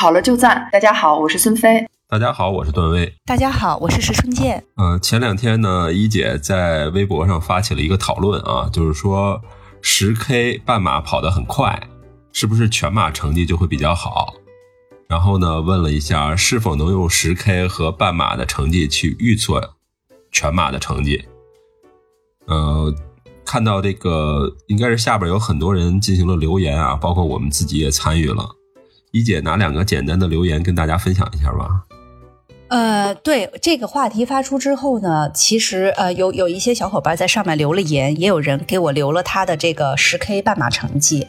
好了就赞。大家好，我是孙飞。大家好，我是段威。大家好，我是石春健。呃，前两天呢，一姐在微博上发起了一个讨论啊，就是说十 K 半马跑得很快，是不是全马成绩就会比较好？然后呢，问了一下是否能用十 K 和半马的成绩去预测全马的成绩。呃，看到这个应该是下边有很多人进行了留言啊，包括我们自己也参与了。李姐拿两个简单的留言跟大家分享一下吧。呃，对这个话题发出之后呢，其实呃有有一些小伙伴在上面留了言，也有人给我留了他的这个十 K 半马成绩，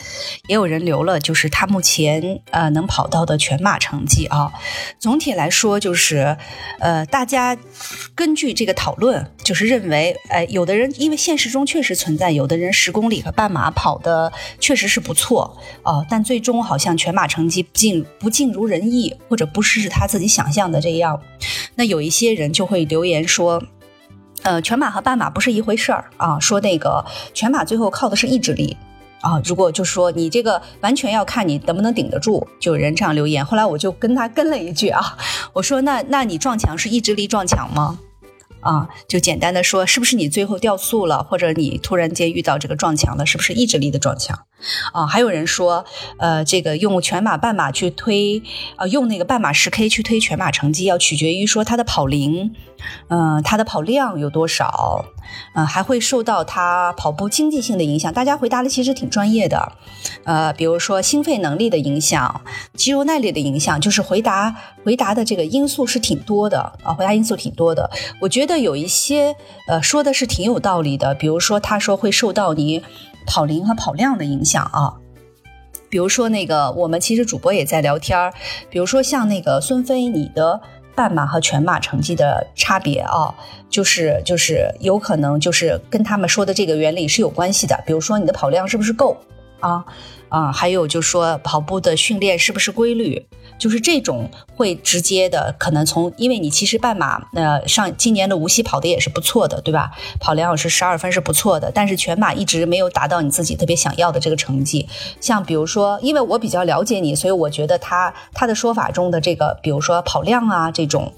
也有人留了就是他目前呃能跑到的全马成绩啊。总体来说就是呃大家根据这个讨论，就是认为呃有的人因为现实中确实存在有的人十公里和半马跑的确实是不错啊，但最终好像全马成绩不尽不尽如人意，或者不是他自己想象的这样。那有一些人就会留言说，呃，全马和半马不是一回事儿啊，说那个全马最后靠的是意志力啊，如果就说你这个完全要看你能不能顶得住，就有人这样留言。后来我就跟他 跟了一句啊，我说那那你撞墙是意志力撞墙吗？啊，就简单的说，是不是你最后掉速了，或者你突然间遇到这个撞墙了，是不是意志力的撞墙？啊，还有人说，呃，这个用全马、半马去推，呃，用那个半马十 K 去推全马成绩，要取决于说他的跑龄，嗯，他的跑量有多少，嗯，还会受到他跑步经济性的影响。大家回答的其实挺专业的，呃，比如说心肺能力的影响、肌肉耐力的影响，就是回答回答的这个因素是挺多的啊，回答因素挺多的。我觉得有一些呃说的是挺有道理的，比如说他说会受到你。跑龄和跑量的影响啊，比如说那个，我们其实主播也在聊天儿，比如说像那个孙飞，你的半马和全马成绩的差别啊，就是就是有可能就是跟他们说的这个原理是有关系的，比如说你的跑量是不是够啊？啊，还有就说跑步的训练是不是规律？就是这种会直接的，可能从因为你其实半马，呃，上今年的无锡跑的也是不错的，对吧？跑两小时十二分是不错的，但是全马一直没有达到你自己特别想要的这个成绩。像比如说，因为我比较了解你，所以我觉得他他的说法中的这个，比如说跑量啊这种。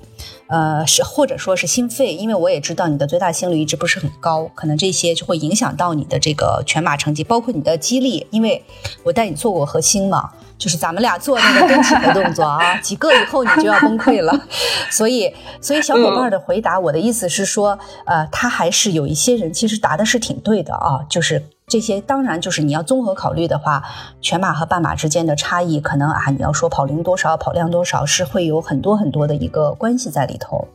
呃，是或者说是心肺，因为我也知道你的最大心率一直不是很高，可能这些就会影响到你的这个全马成绩，包括你的肌力，因为我带你做过核心嘛，就是咱们俩做那个蹲起的动作啊，几个以后你就要崩溃了，所以，所以小伙伴的回答，我的意思是说，呃，他还是有一些人其实答的是挺对的啊，就是。这些当然就是你要综合考虑的话，全马和半马之间的差异，可能啊，你要说跑龄多少、跑量多少，是会有很多很多的一个关系在里头。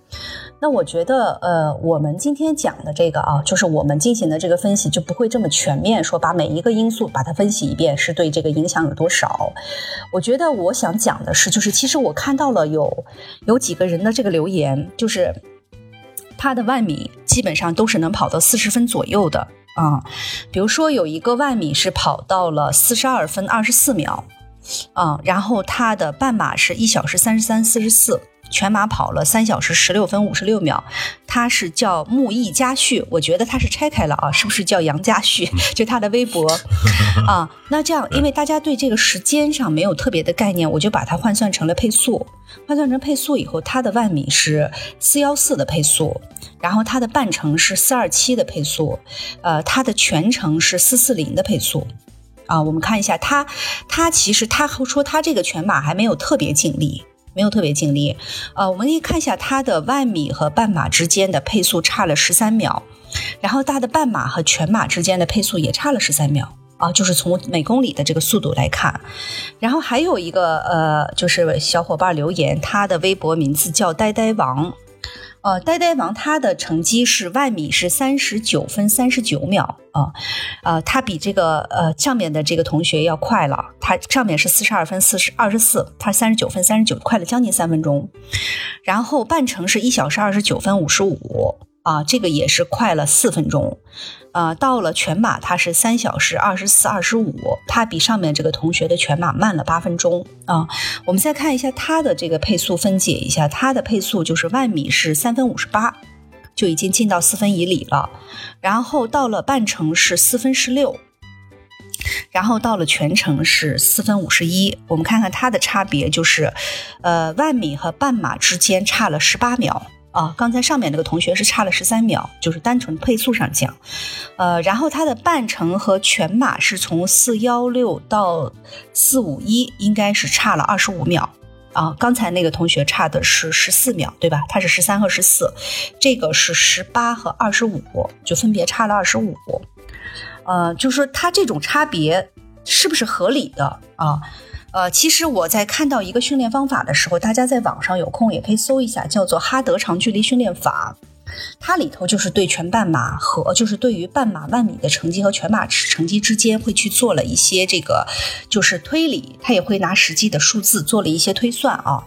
那我觉得，呃，我们今天讲的这个啊，就是我们进行的这个分析，就不会这么全面，说把每一个因素把它分析一遍，是对这个影响有多少。我觉得我想讲的是，就是其实我看到了有有几个人的这个留言，就是他的万米基本上都是能跑到四十分左右的。啊，比如说有一个万米是跑到了四十二分二十四秒，啊，然后他的半马是一小时三十三四十四，全马跑了三小时十六分五十六秒。他是叫木易家旭，我觉得他是拆开了啊，是不是叫杨家旭？就他的微博 啊。那这样，因为大家对这个时间上没有特别的概念，我就把它换算成了配速。换算成配速以后，他的万米是四幺四的配速，然后他的半程是四二七的配速，呃，他的全程是四四零的配速。啊，我们看一下他，他其实他说他这个全马还没有特别尽力，没有特别尽力。呃，我们可以看一下他的万米和半马之间的配速差了十三秒，然后他的半马和全马之间的配速也差了十三秒。啊，就是从每公里的这个速度来看，然后还有一个呃，就是小伙伴留言，他的微博名字叫呆呆王，呃，呆呆王他的成绩是万米是三十九分三十九秒啊，呃，他比这个呃上面的这个同学要快了，他上面是四十二分四十二十四，他三十九分三十九，快了将近三分钟，然后半程是一小时二十九分五十五。啊，这个也是快了四分钟，啊，到了全马它是三小时二十四二十五，它比上面这个同学的全马慢了八分钟啊。我们再看一下它的这个配速，分解一下，它的配速就是万米是三分五十八，就已经进到四分以里了，然后到了半程是四分十六。然后到了全程是四分五十一。我们看看它的差别，就是呃万米和半马之间差了十八秒。啊，刚才上面那个同学是差了十三秒，就是单纯配速上讲，呃，然后他的半程和全马是从四幺六到四五一，应该是差了二十五秒啊。刚才那个同学差的是十四秒，对吧？他是十三和十四，这个是十八和二十五，就分别差了二十五。呃，就是说他这种差别是不是合理的啊？呃，其实我在看到一个训练方法的时候，大家在网上有空也可以搜一下，叫做哈德长距离训练法。它里头就是对全半马和就是对于半马万米的成绩和全马成绩之间会去做了一些这个就是推理，他也会拿实际的数字做了一些推算啊。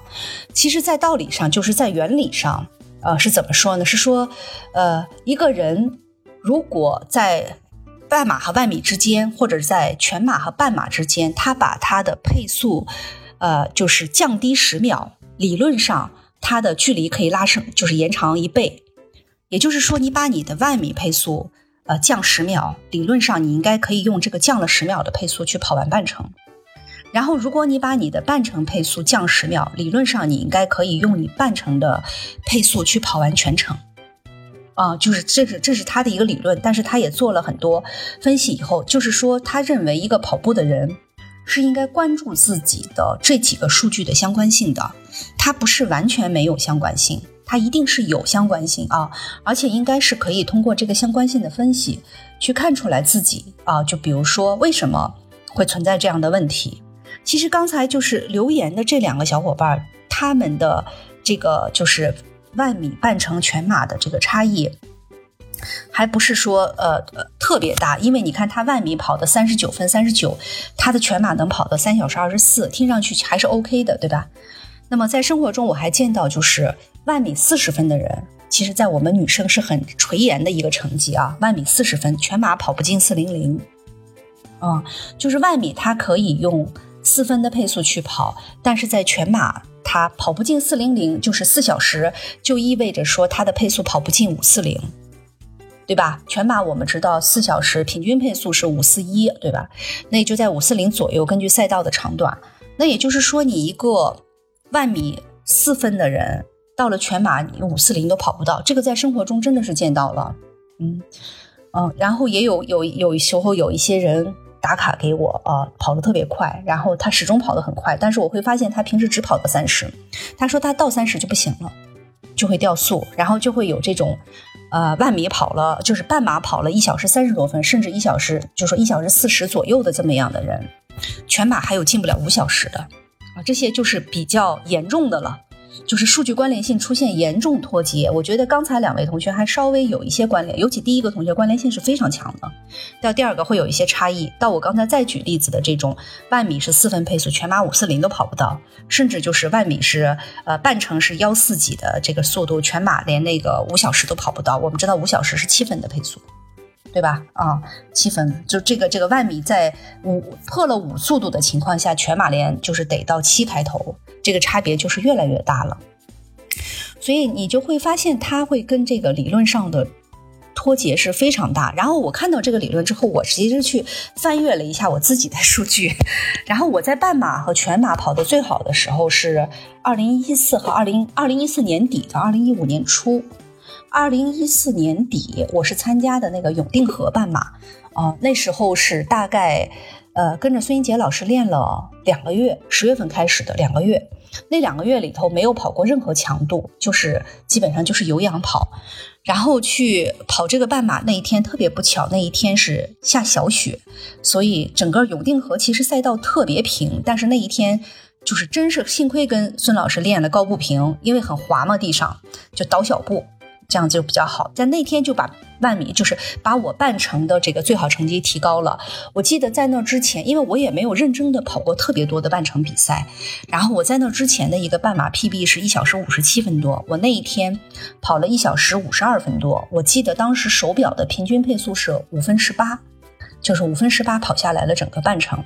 其实，在道理上就是在原理上，呃，是怎么说呢？是说，呃，一个人如果在半马和万米之间，或者在全马和半马之间，他把他的配速，呃，就是降低十秒，理论上他的距离可以拉伸，就是延长一倍。也就是说，你把你的万米配速，呃，降十秒，理论上你应该可以用这个降了十秒的配速去跑完半程。然后，如果你把你的半程配速降十秒，理论上你应该可以用你半程的配速去跑完全程。啊，就是这是这是他的一个理论，但是他也做了很多分析以后，就是说他认为一个跑步的人是应该关注自己的这几个数据的相关性的，它不是完全没有相关性，它一定是有相关性啊，而且应该是可以通过这个相关性的分析去看出来自己啊，就比如说为什么会存在这样的问题。其实刚才就是留言的这两个小伙伴，他们的这个就是。万米半程全马的这个差异，还不是说呃特别大，因为你看他万米跑的三十九分三十九，他的全马能跑到三小时二十四，听上去还是 OK 的，对吧？那么在生活中我还见到就是万米四十分的人，其实在我们女生是很垂涎的一个成绩啊，万米四十分，全马跑不进四零零，嗯，就是万米它可以用四分的配速去跑，但是在全马。他跑不进四零零，就是四小时，就意味着说他的配速跑不进五四零，对吧？全马我们知道四小时平均配速是五四一，对吧？那也就在五四零左右，根据赛道的长短。那也就是说，你一个万米四分的人，到了全马你五四零都跑不到，这个在生活中真的是见到了，嗯嗯。然后也有有有时候有一些人。打卡给我啊，跑得特别快，然后他始终跑得很快，但是我会发现他平时只跑到三十，他说他到三十就不行了，就会掉速，然后就会有这种，呃，万米跑了就是半马跑了一小时三十多分，甚至一小时就说一小时四十左右的这么样的人，全马还有进不了五小时的啊，这些就是比较严重的了。就是数据关联性出现严重脱节，我觉得刚才两位同学还稍微有一些关联，尤其第一个同学关联性是非常强的，到第二个会有一些差异。到我刚才再举例子的这种万米是四分配速，全马五四零都跑不到，甚至就是万米是呃半程是幺四几的这个速度，全马连那个五小时都跑不到。我们知道五小时是七分的配速，对吧？啊，七分就这个这个万米在五破了五速度的情况下，全马连就是得到七开头。这个差别就是越来越大了，所以你就会发现它会跟这个理论上的脱节是非常大。然后我看到这个理论之后，我其实去翻阅了一下我自己的数据，然后我在半马和全马跑的最好的时候是二零一四和二零二零一四年底到二零一五年初。二零一四年底我是参加的那个永定河半马，啊，那时候是大概呃跟着孙英杰老师练了两个月，十月份开始的两个月。那两个月里头没有跑过任何强度，就是基本上就是有氧跑，然后去跑这个半马那一天特别不巧，那一天是下小雪，所以整个永定河其实赛道特别平，但是那一天就是真是幸亏跟孙老师练了高步平，因为很滑嘛地上就倒小步。这样就比较好，在那天就把万米，就是把我半程的这个最好成绩提高了。我记得在那之前，因为我也没有认真的跑过特别多的半程比赛，然后我在那之前的一个半马 PB 是一小时五十七分多，我那一天跑了一小时五十二分多。我记得当时手表的平均配速是五分十八，就是五分十八跑下来了整个半程。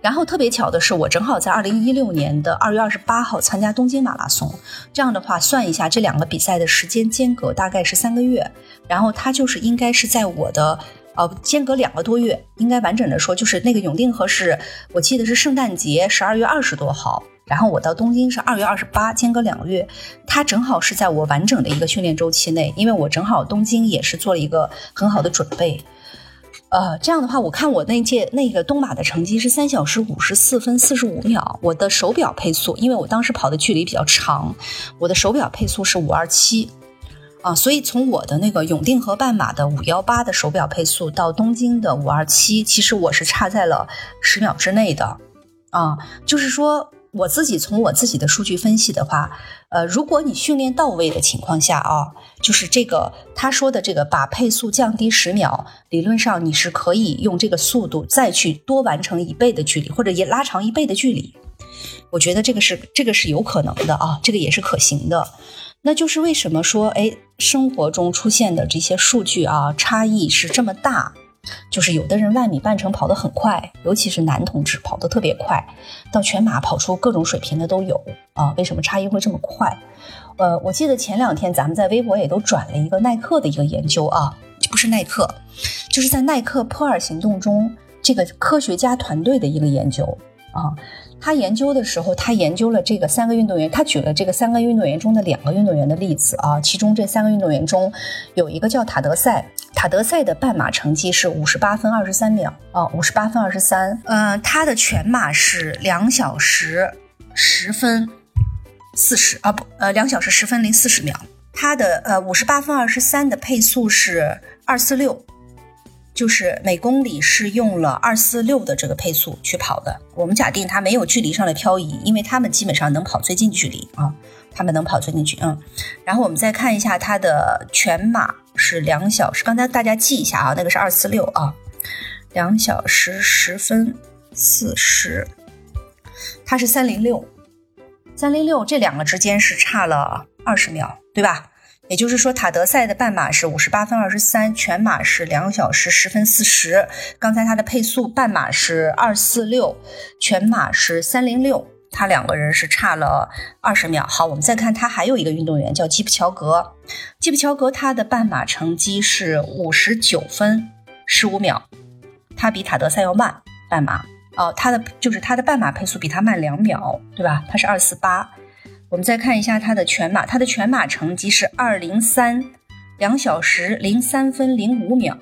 然后特别巧的是，我正好在二零一六年的二月二十八号参加东京马拉松。这样的话，算一下这两个比赛的时间间隔大概是三个月。然后它就是应该是在我的呃，间隔两个多月，应该完整的说，就是那个永定河是我记得是圣诞节十二月二十多号，然后我到东京是二月二十八，间隔两个月，它正好是在我完整的一个训练周期内，因为我正好东京也是做了一个很好的准备。呃，这样的话，我看我那届那个东马的成绩是三小时五十四分四十五秒，我的手表配速，因为我当时跑的距离比较长，我的手表配速是五二七，啊，所以从我的那个永定河半马的五幺八的手表配速到东京的五二七，其实我是差在了十秒之内的，啊，就是说。我自己从我自己的数据分析的话，呃，如果你训练到位的情况下啊，就是这个他说的这个把配速降低十秒，理论上你是可以用这个速度再去多完成一倍的距离，或者也拉长一倍的距离。我觉得这个是这个是有可能的啊，这个也是可行的。那就是为什么说哎，生活中出现的这些数据啊差异是这么大？就是有的人万米半程跑得很快，尤其是男同志跑得特别快，到全马跑出各种水平的都有啊。为什么差异会这么快？呃，我记得前两天咱们在微博也都转了一个耐克的一个研究啊，不是耐克，就是在耐克破二行动中这个科学家团队的一个研究啊。他研究的时候，他研究了这个三个运动员，他举了这个三个运动员中的两个运动员的例子啊。其中这三个运动员中有一个叫塔德赛。塔德赛的半马成绩是五十八分二十三秒啊，五十八分二十三。嗯，他的全马是两小时十分四十啊不，呃，两小时十分零四十秒。他的呃五十八分二十三的配速是二四六，就是每公里是用了二四六的这个配速去跑的。我们假定他没有距离上的漂移，因为他们基本上能跑最近距离啊，他们能跑最近距嗯。然后我们再看一下他的全马。是两小时，刚才大家记一下啊，那个是二四六啊，两小时十分四十，它是三零六，三零六这两个之间是差了二十秒，对吧？也就是说，塔德赛的半马是五十八分二十三，全马是两小时十分四十。刚才他的配速，半马是二四六，全马是三零六。他两个人是差了二十秒。好，我们再看他还有一个运动员叫基普乔格，基普乔格他的半马成绩是五十九分十五秒，他比塔德赛要慢半马哦，他的就是他的半马配速比他慢两秒，对吧？他是二四八。我们再看一下他的全马，他的全马成绩是二零三两小时零三分零五秒。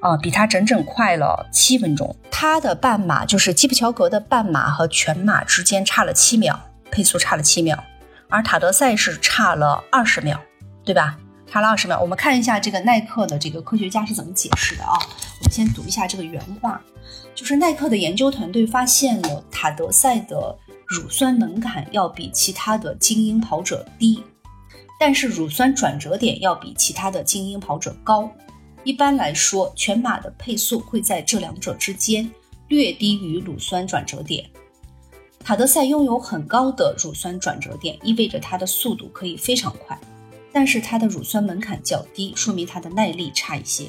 啊，比他整整快了七分钟。他的半马就是基普乔格的半马和全马之间差了七秒，配速差了七秒，而塔德赛是差了二十秒，对吧？差了二十秒。我们看一下这个耐克的这个科学家是怎么解释的啊？我们先读一下这个原话，就是耐克的研究团队发现了塔德赛的乳酸门槛要比其他的精英跑者低，但是乳酸转折点要比其他的精英跑者高。一般来说，全马的配速会在这两者之间，略低于乳酸转折点。塔德赛拥有很高的乳酸转折点，意味着它的速度可以非常快，但是它的乳酸门槛较低，说明它的耐力差一些。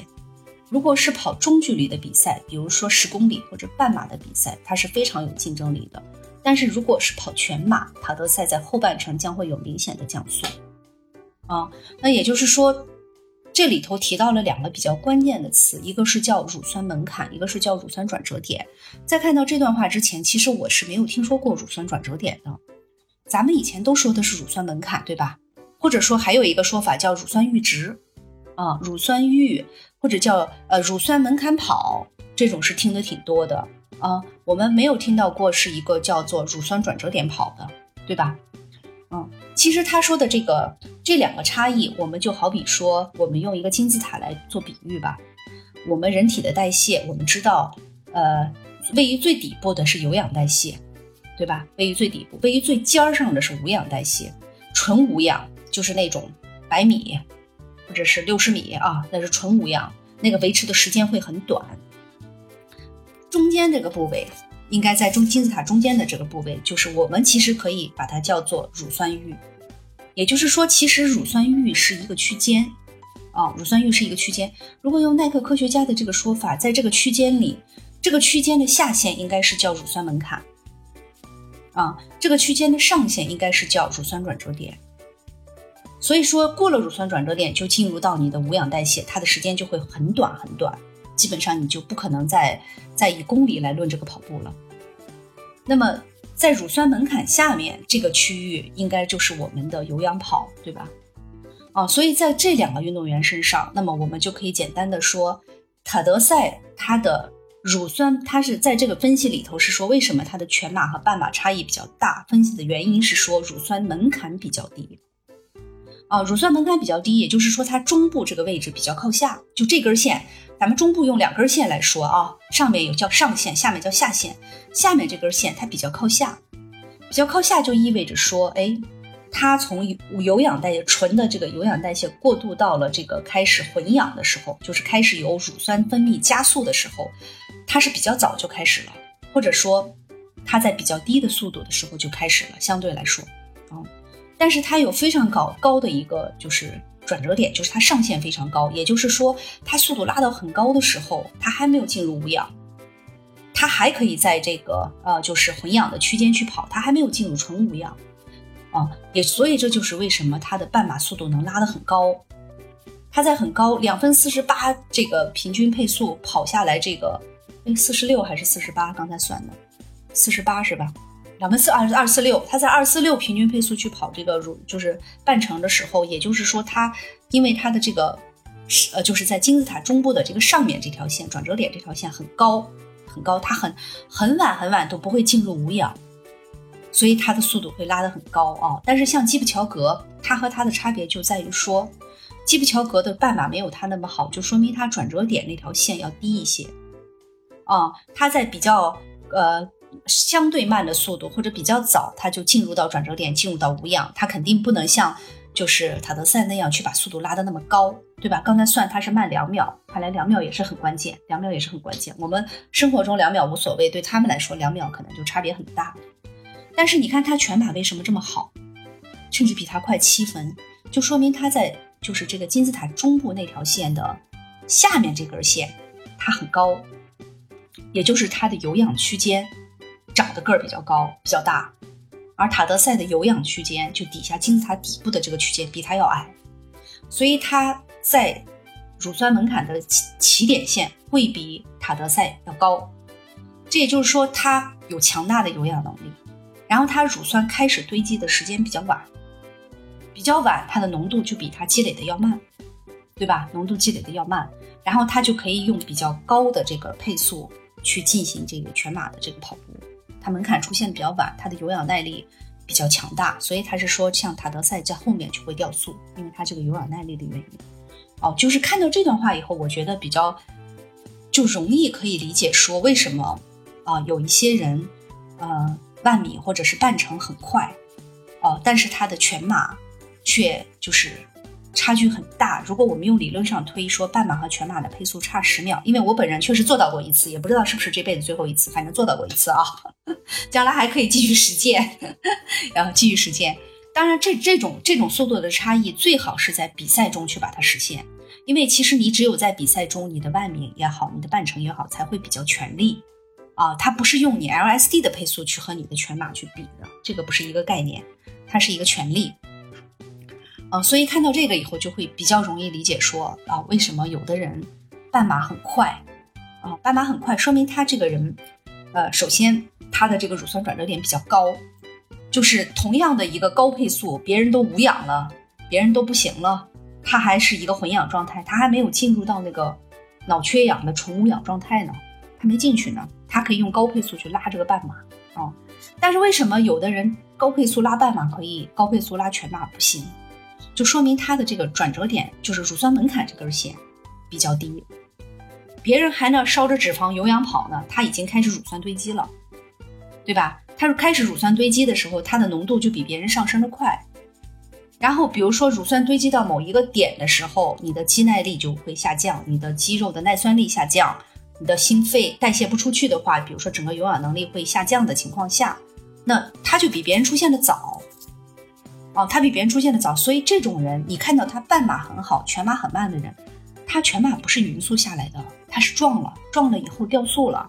如果是跑中距离的比赛，比如说十公里或者半马的比赛，它是非常有竞争力的。但是如果是跑全马，塔德赛在后半程将会有明显的降速。啊，那也就是说。这里头提到了两个比较关键的词，一个是叫乳酸门槛，一个是叫乳酸转折点。在看到这段话之前，其实我是没有听说过乳酸转折点的。咱们以前都说的是乳酸门槛，对吧？或者说还有一个说法叫乳酸阈值，啊，乳酸阈或者叫呃乳酸门槛跑，这种是听得挺多的啊。我们没有听到过是一个叫做乳酸转折点跑的，对吧？嗯，其实他说的这个这两个差异，我们就好比说，我们用一个金字塔来做比喻吧。我们人体的代谢，我们知道，呃，位于最底部的是有氧代谢，对吧？位于最底部，位于最尖儿上的是无氧代谢。纯无氧就是那种百米或者是六十米啊，那是纯无氧，那个维持的时间会很短。中间这个部位。应该在中金字塔中间的这个部位，就是我们其实可以把它叫做乳酸阈，也就是说，其实乳酸阈是一个区间啊，乳酸阈是一个区间。如果用耐克科学家的这个说法，在这个区间里，这个区间的下限应该是叫乳酸门槛啊，这个区间的上限应该是叫乳酸转折点。所以说，过了乳酸转折点就进入到你的无氧代谢，它的时间就会很短很短基本上你就不可能再再以公里来论这个跑步了。那么在乳酸门槛下面这个区域，应该就是我们的有氧跑，对吧？啊，所以在这两个运动员身上，那么我们就可以简单的说，塔德赛他的乳酸，他是在这个分析里头是说为什么他的全马和半马差异比较大？分析的原因是说乳酸门槛比较低。啊，乳酸门槛比较低，也就是说它中部这个位置比较靠下，就这根线，咱们中部用两根线来说啊，上面有叫上线，下面叫下线，下面这根线它比较靠下，比较靠下就意味着说，哎，它从有有氧代谢纯的这个有氧代谢过渡到了这个开始混氧的时候，就是开始有乳酸分泌加速的时候，它是比较早就开始了，或者说它在比较低的速度的时候就开始了，相对来说，啊。但是它有非常高高的一个就是转折点，就是它上限非常高，也就是说它速度拉到很高的时候，它还没有进入无氧，它还可以在这个呃就是混氧的区间去跑，它还没有进入纯无氧，啊，也所以这就是为什么它的半马速度能拉得很高，它在很高两分四十八这个平均配速跑下来，这个哎四十六还是四十八？刚才算的四十八是吧？两分四二二四六，他在二四六平均配速去跑这个如就是半程的时候，也就是说他因为他的这个呃就是在金字塔中部的这个上面这条线转折点这条线很高很高，他很很晚很晚都不会进入无氧，所以他的速度会拉得很高啊。但是像基普乔格，他和他的差别就在于说，基普乔格的半马没有他那么好，就说明他转折点那条线要低一些啊。他在比较呃。相对慢的速度，或者比较早，他就进入到转折点，进入到无氧，他肯定不能像就是塔德赛那样去把速度拉得那么高，对吧？刚才算他是慢两秒，看来两秒也是很关键，两秒也是很关键。我们生活中两秒无所谓，对他们来说两秒可能就差别很大。但是你看他全马为什么这么好，甚至比他快七分，就说明他在就是这个金字塔中部那条线的下面这根线，它很高，也就是它的有氧区间。长的个儿比较高，比较大，而塔德赛的有氧区间就底下金字塔底部的这个区间比他要矮，所以他在乳酸门槛的起起点线会比塔德赛要高。这也就是说，他有强大的有氧能力，然后他乳酸开始堆积的时间比较晚，比较晚，它的浓度就比它积累的要慢，对吧？浓度积累的要慢，然后他就可以用比较高的这个配速去进行这个全马的这个跑步。它门槛出现的比较晚，它的有氧耐力比较强大，所以他是说像塔德赛在后面就会掉速，因为它这个有氧耐力的原因。哦，就是看到这段话以后，我觉得比较就容易可以理解说为什么啊有一些人呃万米或者是半程很快哦，但是他的全马却就是。差距很大。如果我们用理论上推说半马和全马的配速差十秒，因为我本人确实做到过一次，也不知道是不是这辈子最后一次，反正做到过一次啊。将来还可以继续实践，然后继续实践。当然，这这种这种速度的差异最好是在比赛中去把它实现，因为其实你只有在比赛中，你的万米也好，你的半程也好，才会比较全力啊。它不是用你 LSD 的配速去和你的全马去比的，这个不是一个概念，它是一个全力。啊，所以看到这个以后，就会比较容易理解说啊，为什么有的人半马很快啊，半马很快，说明他这个人，呃，首先他的这个乳酸转折点比较高，就是同样的一个高配速，别人都无氧了，别人都不行了，他还是一个混氧状态，他还没有进入到那个脑缺氧的纯无氧状态呢，他没进去呢，他可以用高配速去拉这个半马啊，但是为什么有的人高配速拉半马可以，高配速拉全马不行？就说明它的这个转折点就是乳酸门槛这根线比较低，别人还那烧着脂肪有氧跑呢，他已经开始乳酸堆积了，对吧？他是开始乳酸堆积的时候，它的浓度就比别人上升的快。然后比如说乳酸堆积到某一个点的时候，你的肌耐力就会下降，你的肌肉的耐酸力下降，你的心肺代谢不出去的话，比如说整个有氧能力会下降的情况下，那它就比别人出现的早。哦，他比别人出现的早，所以这种人，你看到他半马很好，全马很慢的人，他全马不是匀速下来的，他是撞了，撞了以后掉速了，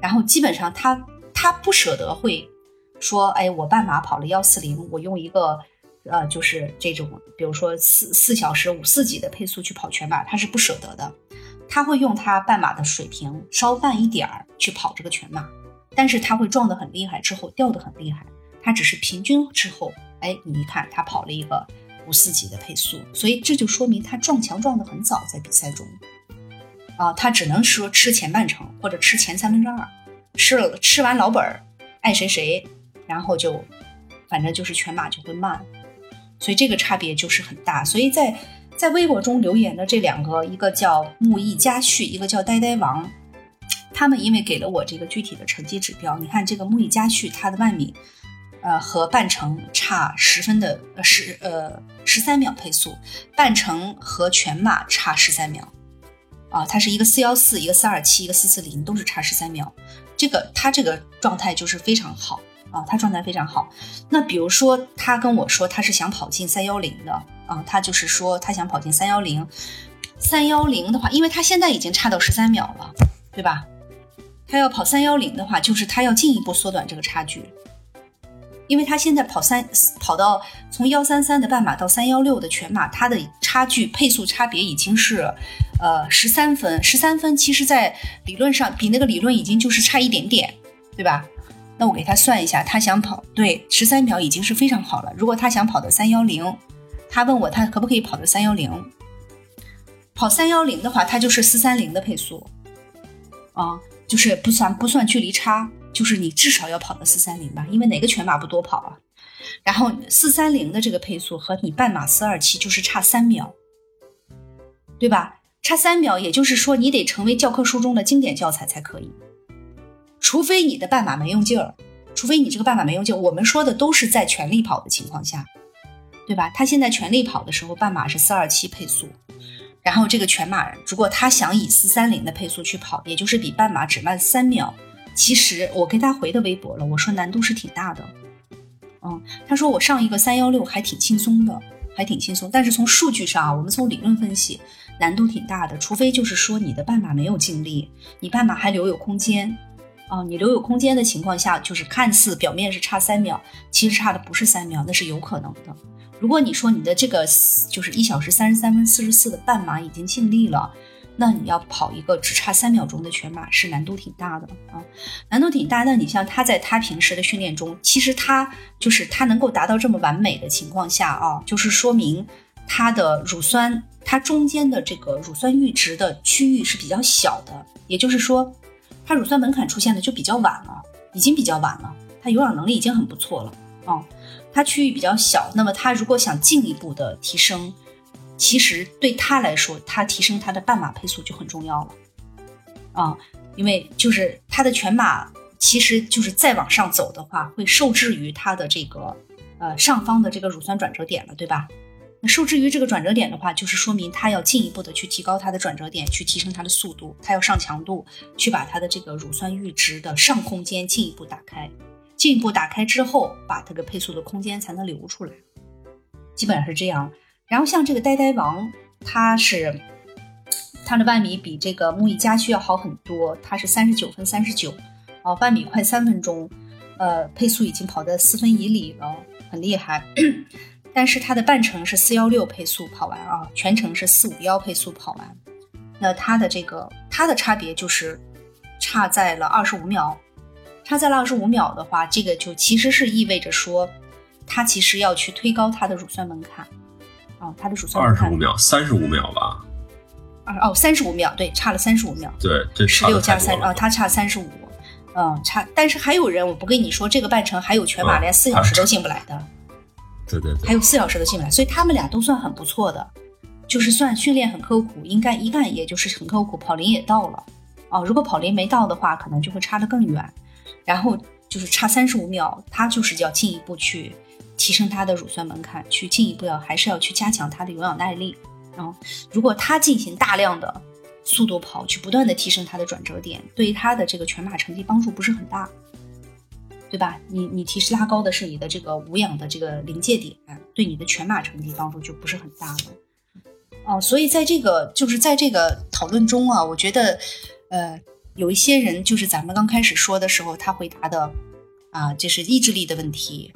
然后基本上他他不舍得会说，哎，我半马跑了幺四零，我用一个呃，就是这种，比如说四四小时五四几的配速去跑全马，他是不舍得的，他会用他半马的水平稍慢一点儿去跑这个全马，但是他会撞得很厉害，之后掉得很厉害。他只是平均之后，哎，你一看他跑了一个五四几的配速，所以这就说明他撞墙撞得很早，在比赛中，啊，他只能说吃前半程或者吃前三分之二，吃了吃完老本儿，爱谁谁，然后就反正就是全马就会慢，所以这个差别就是很大。所以在在微博中留言的这两个，一个叫木易佳旭，一个叫呆呆王，他们因为给了我这个具体的成绩指标，你看这个木易佳旭他的万米。呃，和半程差十分的呃十呃十三秒配速，半程和全马差十三秒，啊，它是一个四幺四，一个四二七，一个四四零，都是差十三秒。这个他这个状态就是非常好啊，他状态非常好。那比如说他跟我说他是想跑进三幺零的啊，他就是说他想跑进三幺零，三幺零的话，因为他现在已经差到十三秒了，对吧？他要跑三幺零的话，就是他要进一步缩短这个差距。因为他现在跑三跑到从幺三三的半马到三幺六的全马，他的差距配速差别已经是，呃十三分，十三分其实在理论上比那个理论已经就是差一点点，对吧？那我给他算一下，他想跑对十三秒已经是非常好了。如果他想跑到三幺零，他问我他可不可以跑到三幺零？跑三幺零的话，他就是四三零的配速，啊，就是不算不算距离差。就是你至少要跑到四三零吧，因为哪个全马不多跑啊？然后四三零的这个配速和你半马四二七就是差三秒，对吧？差三秒，也就是说你得成为教科书中的经典教材才可以。除非你的半马没用劲儿，除非你这个半马没用劲儿。我们说的都是在全力跑的情况下，对吧？他现在全力跑的时候，半马是四二七配速，然后这个全马如果他想以四三零的配速去跑，也就是比半马只慢三秒。其实我给他回的微博了，我说难度是挺大的，嗯，他说我上一个三幺六还挺轻松的，还挺轻松。但是从数据上啊，我们从理论分析，难度挺大的。除非就是说你的半马没有尽力，你半马还留有空间，啊，你留有空间的情况下，就是看似表面是差三秒，其实差的不是三秒，那是有可能的。如果你说你的这个就是一小时三十三分四十四的半马已经尽力了。那你要跑一个只差三秒钟的全马是难度挺大的啊，难度挺大。那你像他在他平时的训练中，其实他就是他能够达到这么完美的情况下啊，就是说明他的乳酸，它中间的这个乳酸阈值的区域是比较小的，也就是说，他乳酸门槛出现的就比较晚了，已经比较晚了，他有氧能力已经很不错了啊，他区域比较小，那么他如果想进一步的提升。其实对他来说，他提升他的半马配速就很重要了，啊，因为就是他的全马，其实就是再往上走的话，会受制于他的这个呃上方的这个乳酸转折点了，对吧？那受制于这个转折点的话，就是说明他要进一步的去提高他的转折点，去提升他的速度，他要上强度，去把他的这个乳酸阈值的上空间进一步打开，进一步打开之后，把这个配速的空间才能留出来，基本上是这样。然后像这个呆呆王，他是他的万米比这个木易佳旭要好很多，他是三十九分三十九，哦，万米快三分钟，呃，配速已经跑在四分以里了，很厉害。但是他的半程是四幺六配速跑完啊，全程是四五幺配速跑完。那他的这个他的差别就是差在了二十五秒，差在了二十五秒的话，这个就其实是意味着说，他其实要去推高他的乳酸门槛。哦，他的数算二十五秒，三十五秒吧。二哦，三十五秒，对，差了三十五秒。对，这十六加三啊，他差三十五，嗯，差。但是还有人，我不跟你说，这个半程还有全马连四小时都进不来的。对对对，还有四小时都进不来，所以他们俩都算很不错的，就是算训练很刻苦，应该一干也就是很刻苦，跑龄也到了。哦，如果跑龄没到的话，可能就会差得更远。然后就是差三十五秒，他就是要进一步去。提升他的乳酸门槛，去进一步要还是要去加强他的有氧耐力。然后，如果他进行大量的速度跑，去不断的提升他的转折点，对于他的这个全马成绩帮助不是很大，对吧？你你提示拉高的是你的这个无氧的这个临界点，对你的全马成绩帮助就不是很大了。哦，所以在这个就是在这个讨论中啊，我觉得，呃，有一些人就是咱们刚开始说的时候，他回答的啊，这是意志力的问题。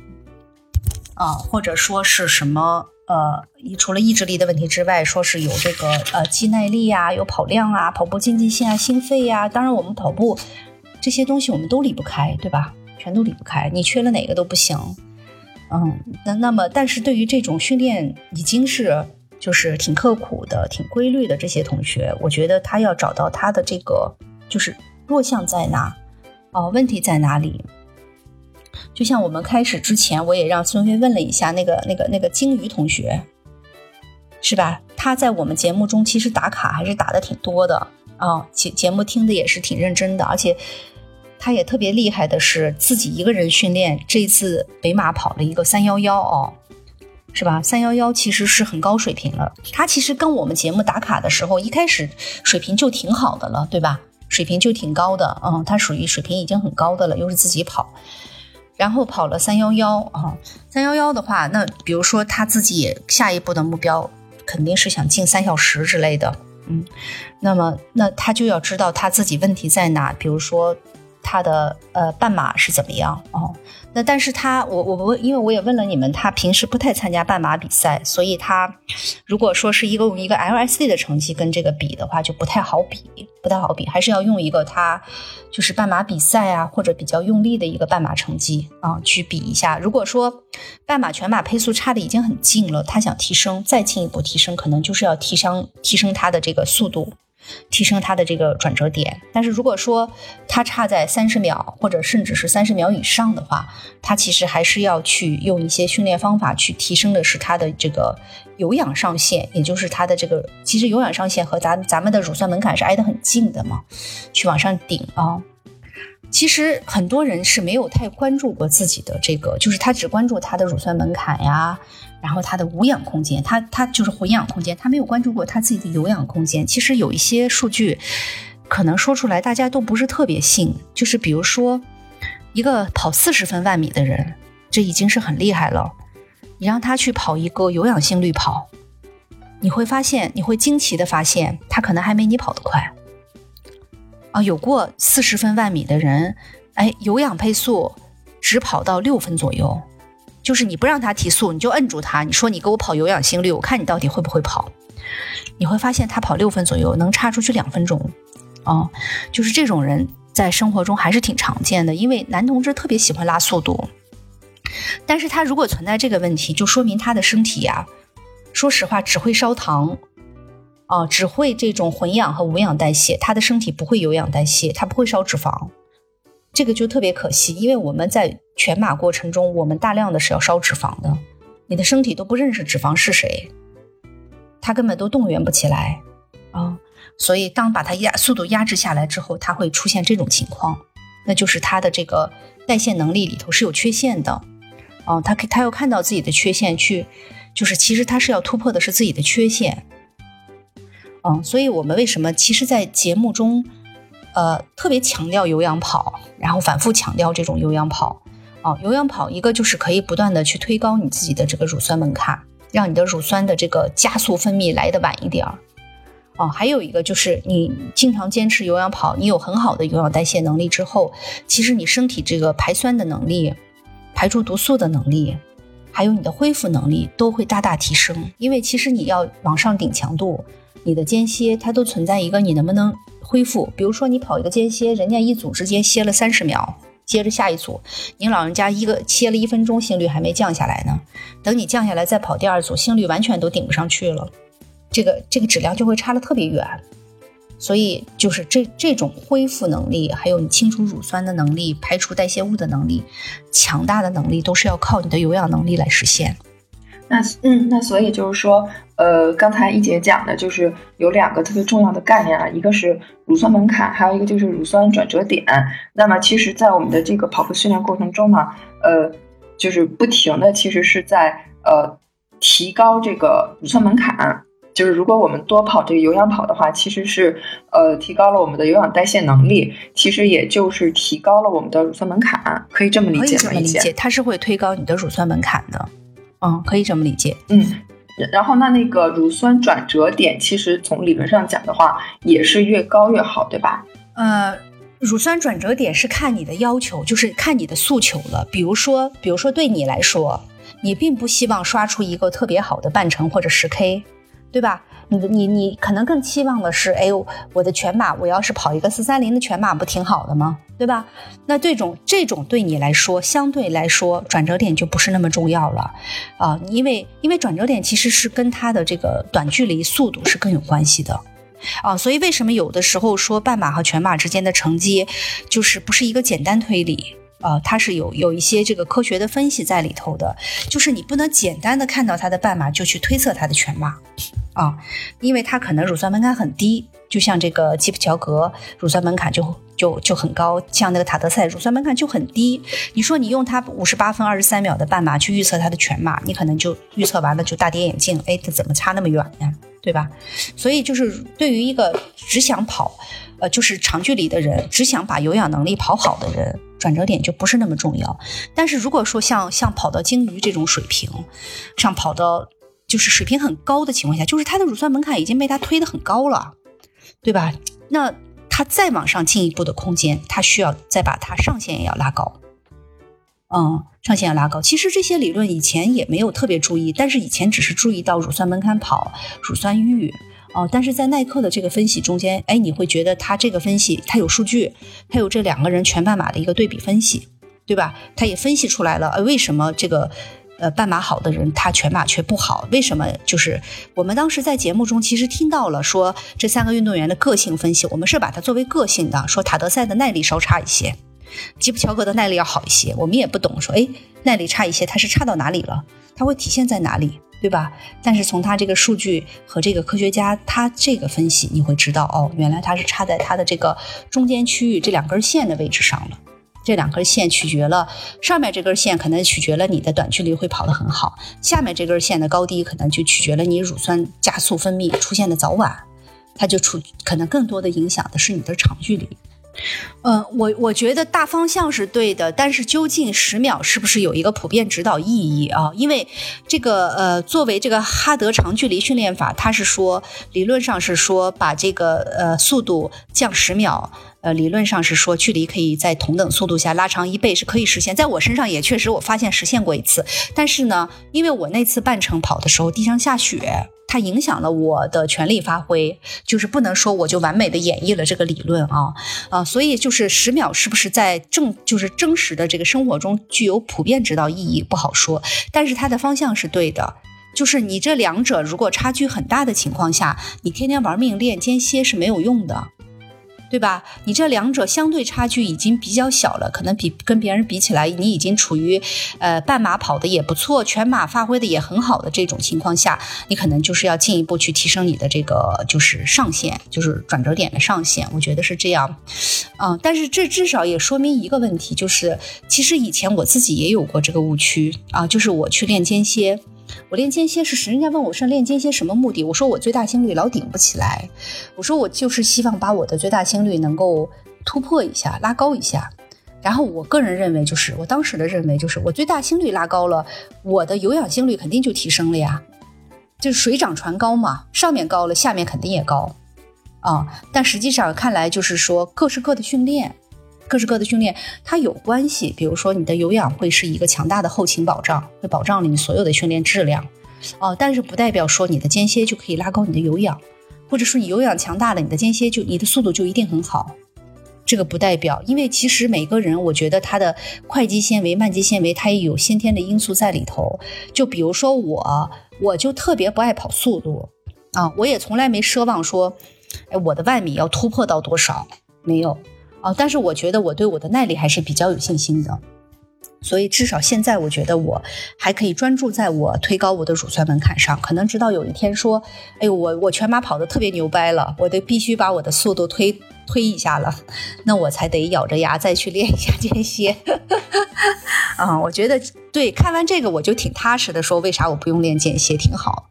啊，或者说是什么呃，除了意志力的问题之外，说是有这个呃肌耐力啊，有跑量啊，跑步经济性啊，心肺呀。当然，我们跑步这些东西我们都离不开，对吧？全都离不开，你缺了哪个都不行。嗯，那那么，但是对于这种训练已经是就是挺刻苦的、挺规律的这些同学，我觉得他要找到他的这个就是弱项在哪，哦，问题在哪里？就像我们开始之前，我也让孙飞问了一下那个那个那个鲸鱼同学，是吧？他在我们节目中其实打卡还是打的挺多的啊，节节目听的也是挺认真的，而且他也特别厉害的是自己一个人训练，这次北马跑了一个三幺幺哦，是吧？三幺幺其实是很高水平了，他其实跟我们节目打卡的时候一开始水平就挺好的了，对吧？水平就挺高的，嗯，他属于水平已经很高的了，又是自己跑。然后跑了三幺幺啊，三幺幺的话，那比如说他自己下一步的目标肯定是想进三小时之类的，嗯，那么那他就要知道他自己问题在哪，比如说。他的呃半马是怎么样哦？那但是他我我我因为我也问了你们，他平时不太参加半马比赛，所以他如果说是一个用一个 LSD 的成绩跟这个比的话，就不太好比，不太好比，还是要用一个他就是半马比赛啊或者比较用力的一个半马成绩啊去比一下。如果说半马全马配速差的已经很近了，他想提升再进一步提升，可能就是要提升提升他的这个速度。提升它的这个转折点，但是如果说它差在三十秒或者甚至是三十秒以上的话，它其实还是要去用一些训练方法去提升的是它的这个有氧上限，也就是它的这个其实有氧上限和咱咱们的乳酸门槛是挨得很近的嘛，去往上顶啊。其实很多人是没有太关注过自己的这个，就是他只关注他的乳酸门槛呀。然后他的无氧空间，他他就是混氧空间，他没有关注过他自己的有氧空间。其实有一些数据，可能说出来大家都不是特别信。就是比如说，一个跑四十分万米的人，这已经是很厉害了。你让他去跑一个有氧心率跑，你会发现，你会惊奇的发现，他可能还没你跑得快。啊，有过四十分万米的人，哎，有氧配速只跑到六分左右。就是你不让他提速，你就摁住他。你说你给我跑有氧心率，我看你到底会不会跑。你会发现他跑六分左右，能差出去两分钟。哦，就是这种人在生活中还是挺常见的，因为男同志特别喜欢拉速度。但是他如果存在这个问题，就说明他的身体呀，说实话只会烧糖，哦，只会这种混氧和无氧代谢，他的身体不会有氧代谢，他不会烧脂肪。这个就特别可惜，因为我们在全马过程中，我们大量的是要烧脂肪的，你的身体都不认识脂肪是谁，它根本都动员不起来啊。所以当把它压速度压制下来之后，它会出现这种情况，那就是它的这个代谢能力里头是有缺陷的啊。他他要看到自己的缺陷去，就是其实他是要突破的是自己的缺陷，嗯。所以我们为什么其实，在节目中。呃，特别强调有氧跑，然后反复强调这种有氧跑。哦，有氧跑一个就是可以不断的去推高你自己的这个乳酸门槛，让你的乳酸的这个加速分泌来的晚一点儿。哦，还有一个就是你经常坚持有氧跑，你有很好的有氧代谢能力之后，其实你身体这个排酸的能力、排出毒素的能力，还有你的恢复能力都会大大提升。因为其实你要往上顶强度，你的间歇它都存在一个你能不能。恢复，比如说你跑一个间歇，人家一组直接歇了三十秒，接着下一组，您老人家一个切了一分钟，心率还没降下来呢。等你降下来再跑第二组，心率完全都顶不上去了，这个这个质量就会差的特别远。所以就是这这种恢复能力，还有你清除乳酸的能力、排除代谢物的能力、强大的能力，都是要靠你的有氧能力来实现。那嗯，那所以就是说，呃，刚才一姐讲的就是有两个特别重要的概念啊，一个是乳酸门槛，还有一个就是乳酸转折点。那么其实，在我们的这个跑步训练过程中呢，呃，就是不停的，其实是在呃提高这个乳酸门槛。就是如果我们多跑这个有氧跑的话，其实是呃提高了我们的有氧代谢能力，其实也就是提高了我们的乳酸门槛，可以这么理解吗？可以这么理解，它是会推高你的乳酸门槛的。嗯，可以这么理解。嗯，然后那那个乳酸转折点，其实从理论上讲的话，也是越高越好，对吧？呃，乳酸转折点是看你的要求，就是看你的诉求了。比如说，比如说对你来说，你并不希望刷出一个特别好的半程或者十 K，对吧？你你你可能更期望的是，哎呦，我的全马，我要是跑一个四三零的全马，不挺好的吗？对吧？那这种这种对你来说，相对来说转折点就不是那么重要了啊，因为因为转折点其实是跟它的这个短距离速度是更有关系的啊，所以为什么有的时候说半马和全马之间的成绩就是不是一个简单推理？呃，它是有有一些这个科学的分析在里头的，就是你不能简单的看到它的半马就去推测它的全马，啊，因为它可能乳酸门槛很低，就像这个基普乔格乳酸门槛就就就很高，像那个塔德赛乳酸门槛就很低。你说你用它五十八分二十三秒的半马去预测它的全马，你可能就预测完了就大跌眼镜，哎，它怎么差那么远呢？对吧？所以就是对于一个只想跑，呃，就是长距离的人，只想把有氧能力跑好的人。转折点就不是那么重要，但是如果说像像跑到鲸鱼这种水平，像跑到就是水平很高的情况下，就是它的乳酸门槛已经被它推得很高了，对吧？那它再往上进一步的空间，它需要再把它上限也要拉高，嗯，上限要拉高。其实这些理论以前也没有特别注意，但是以前只是注意到乳酸门槛跑、乳酸阈。哦，但是在耐克的这个分析中间，哎，你会觉得他这个分析，他有数据，他有这两个人全半马的一个对比分析，对吧？他也分析出来了，呃，为什么这个呃半马好的人他全马却不好？为什么？就是我们当时在节目中其实听到了说这三个运动员的个性分析，我们是把它作为个性的，说塔德赛的耐力稍差一些，吉普乔格的耐力要好一些。我们也不懂说，哎，耐力差一些，它是差到哪里了？它会体现在哪里？对吧？但是从他这个数据和这个科学家他这个分析，你会知道哦，原来他是插在他的这个中间区域这两根线的位置上了。这两根线取决了上面这根线，可能取决了你的短距离会跑得很好；下面这根线的高低，可能就取决了你乳酸加速分泌出现的早晚。它就出可能更多的影响的是你的长距离。嗯，我我觉得大方向是对的，但是究竟十秒是不是有一个普遍指导意义啊？因为这个呃，作为这个哈德长距离训练法，它是说理论上是说把这个呃速度降十秒，呃理论上是说距离可以在同等速度下拉长一倍是可以实现。在我身上也确实我发现实现过一次，但是呢，因为我那次半程跑的时候地上下雪。它影响了我的全力发挥，就是不能说我就完美的演绎了这个理论啊啊，所以就是十秒是不是在正就是真实的这个生活中具有普遍指导意义不好说，但是它的方向是对的，就是你这两者如果差距很大的情况下，你天天玩命练间歇是没有用的。对吧？你这两者相对差距已经比较小了，可能比跟别人比起来，你已经处于，呃，半马跑的也不错，全马发挥的也很好的这种情况下，你可能就是要进一步去提升你的这个就是上限，就是转折点的上限。我觉得是这样，嗯，但是这至少也说明一个问题，就是其实以前我自己也有过这个误区啊，就是我去练间歇。我练间歇是，人家问我是练间歇什么目的？我说我最大心率老顶不起来，我说我就是希望把我的最大心率能够突破一下，拉高一下。然后我个人认为，就是我当时的认为，就是我最大心率拉高了，我的有氧心率肯定就提升了呀，就是水涨船高嘛，上面高了，下面肯定也高啊。但实际上看来，就是说各是各的训练。各式各的训练，它有关系。比如说，你的有氧会是一个强大的后勤保障，会保障了你所有的训练质量。哦，但是不代表说你的间歇就可以拉高你的有氧，或者说你有氧强大了，你的间歇就你的速度就一定很好。这个不代表，因为其实每个人，我觉得他的快肌纤维、慢肌纤维，它也有先天的因素在里头。就比如说我，我就特别不爱跑速度啊，我也从来没奢望说，哎，我的万米要突破到多少，没有。啊，但是我觉得我对我的耐力还是比较有信心的，所以至少现在我觉得我还可以专注在我推高我的乳酸门槛上。可能直到有一天说，哎呦，我我全马跑的特别牛掰了，我得必须把我的速度推推一下了，那我才得咬着牙再去练一下间歇。啊，我觉得对，看完这个我就挺踏实的，说为啥我不用练间歇，挺好。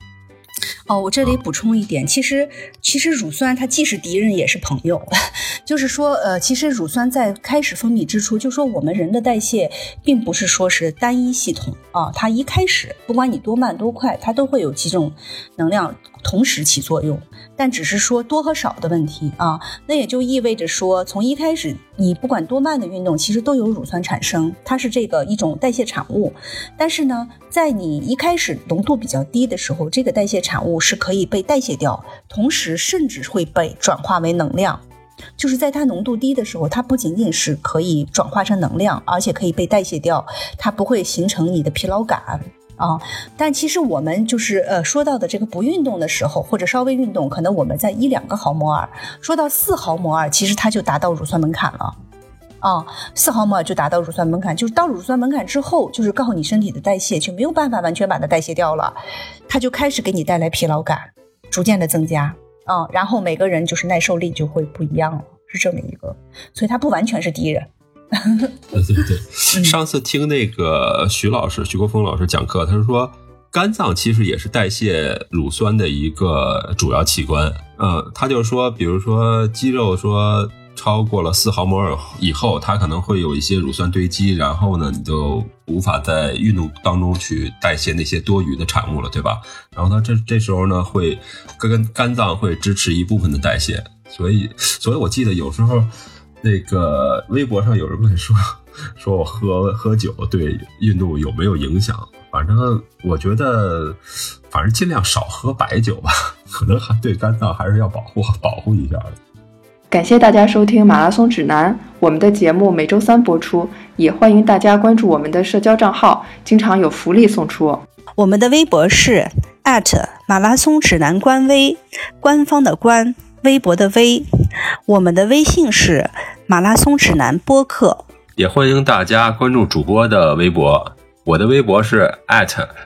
哦，我这里补充一点，其实其实乳酸它既是敌人也是朋友，就是说，呃，其实乳酸在开始分泌之初，就说我们人的代谢并不是说是单一系统啊，它一开始不管你多慢多快，它都会有几种能量同时起作用，但只是说多和少的问题啊，那也就意味着说，从一开始你不管多慢的运动，其实都有乳酸产生，它是这个一种代谢产物，但是呢，在你一开始浓度比较低的时候，这个代谢产产物。是可以被代谢掉，同时甚至会被转化为能量。就是在它浓度低的时候，它不仅仅是可以转化成能量，而且可以被代谢掉，它不会形成你的疲劳感啊。但其实我们就是呃说到的这个不运动的时候，或者稍微运动，可能我们在一两个毫摩尔，说到四毫摩尔，其实它就达到乳酸门槛了。啊，四毫摩尔就达到乳酸门槛，就是到乳酸门槛之后，就是告诉你身体的代谢就没有办法完全把它代谢掉了，它就开始给你带来疲劳感，逐渐的增加啊，然后每个人就是耐受力就会不一样了，是这么一个，所以它不完全是敌人。对对对，上次听那个徐老师徐国峰老师讲课，他是说肝脏其实也是代谢乳酸的一个主要器官，呃，他就说，比如说肌肉说。超过了四毫摩尔以后，它可能会有一些乳酸堆积，然后呢，你就无法在运动当中去代谢那些多余的产物了，对吧？然后它这这时候呢，会跟肝脏会支持一部分的代谢，所以，所以我记得有时候那个微博上有人问说，说我喝喝酒对运动有没有影响？反正我觉得，反正尽量少喝白酒吧，可能还对肝脏还是要保护保护一下的。感谢大家收听《马拉松指南》，我们的节目每周三播出，也欢迎大家关注我们的社交账号，经常有福利送出。我们的微博是马拉松指南官微，官方的官，微博的微。我们的微信是马拉松指南播客，也欢迎大家关注主播的微博。我的微博是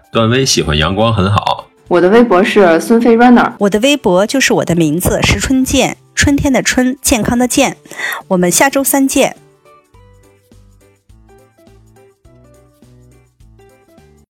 段威，喜欢阳光很好。我的微博是孙飞 runner，我的微博就是我的名字石春健。春天的春，健康的健，我们下周三见。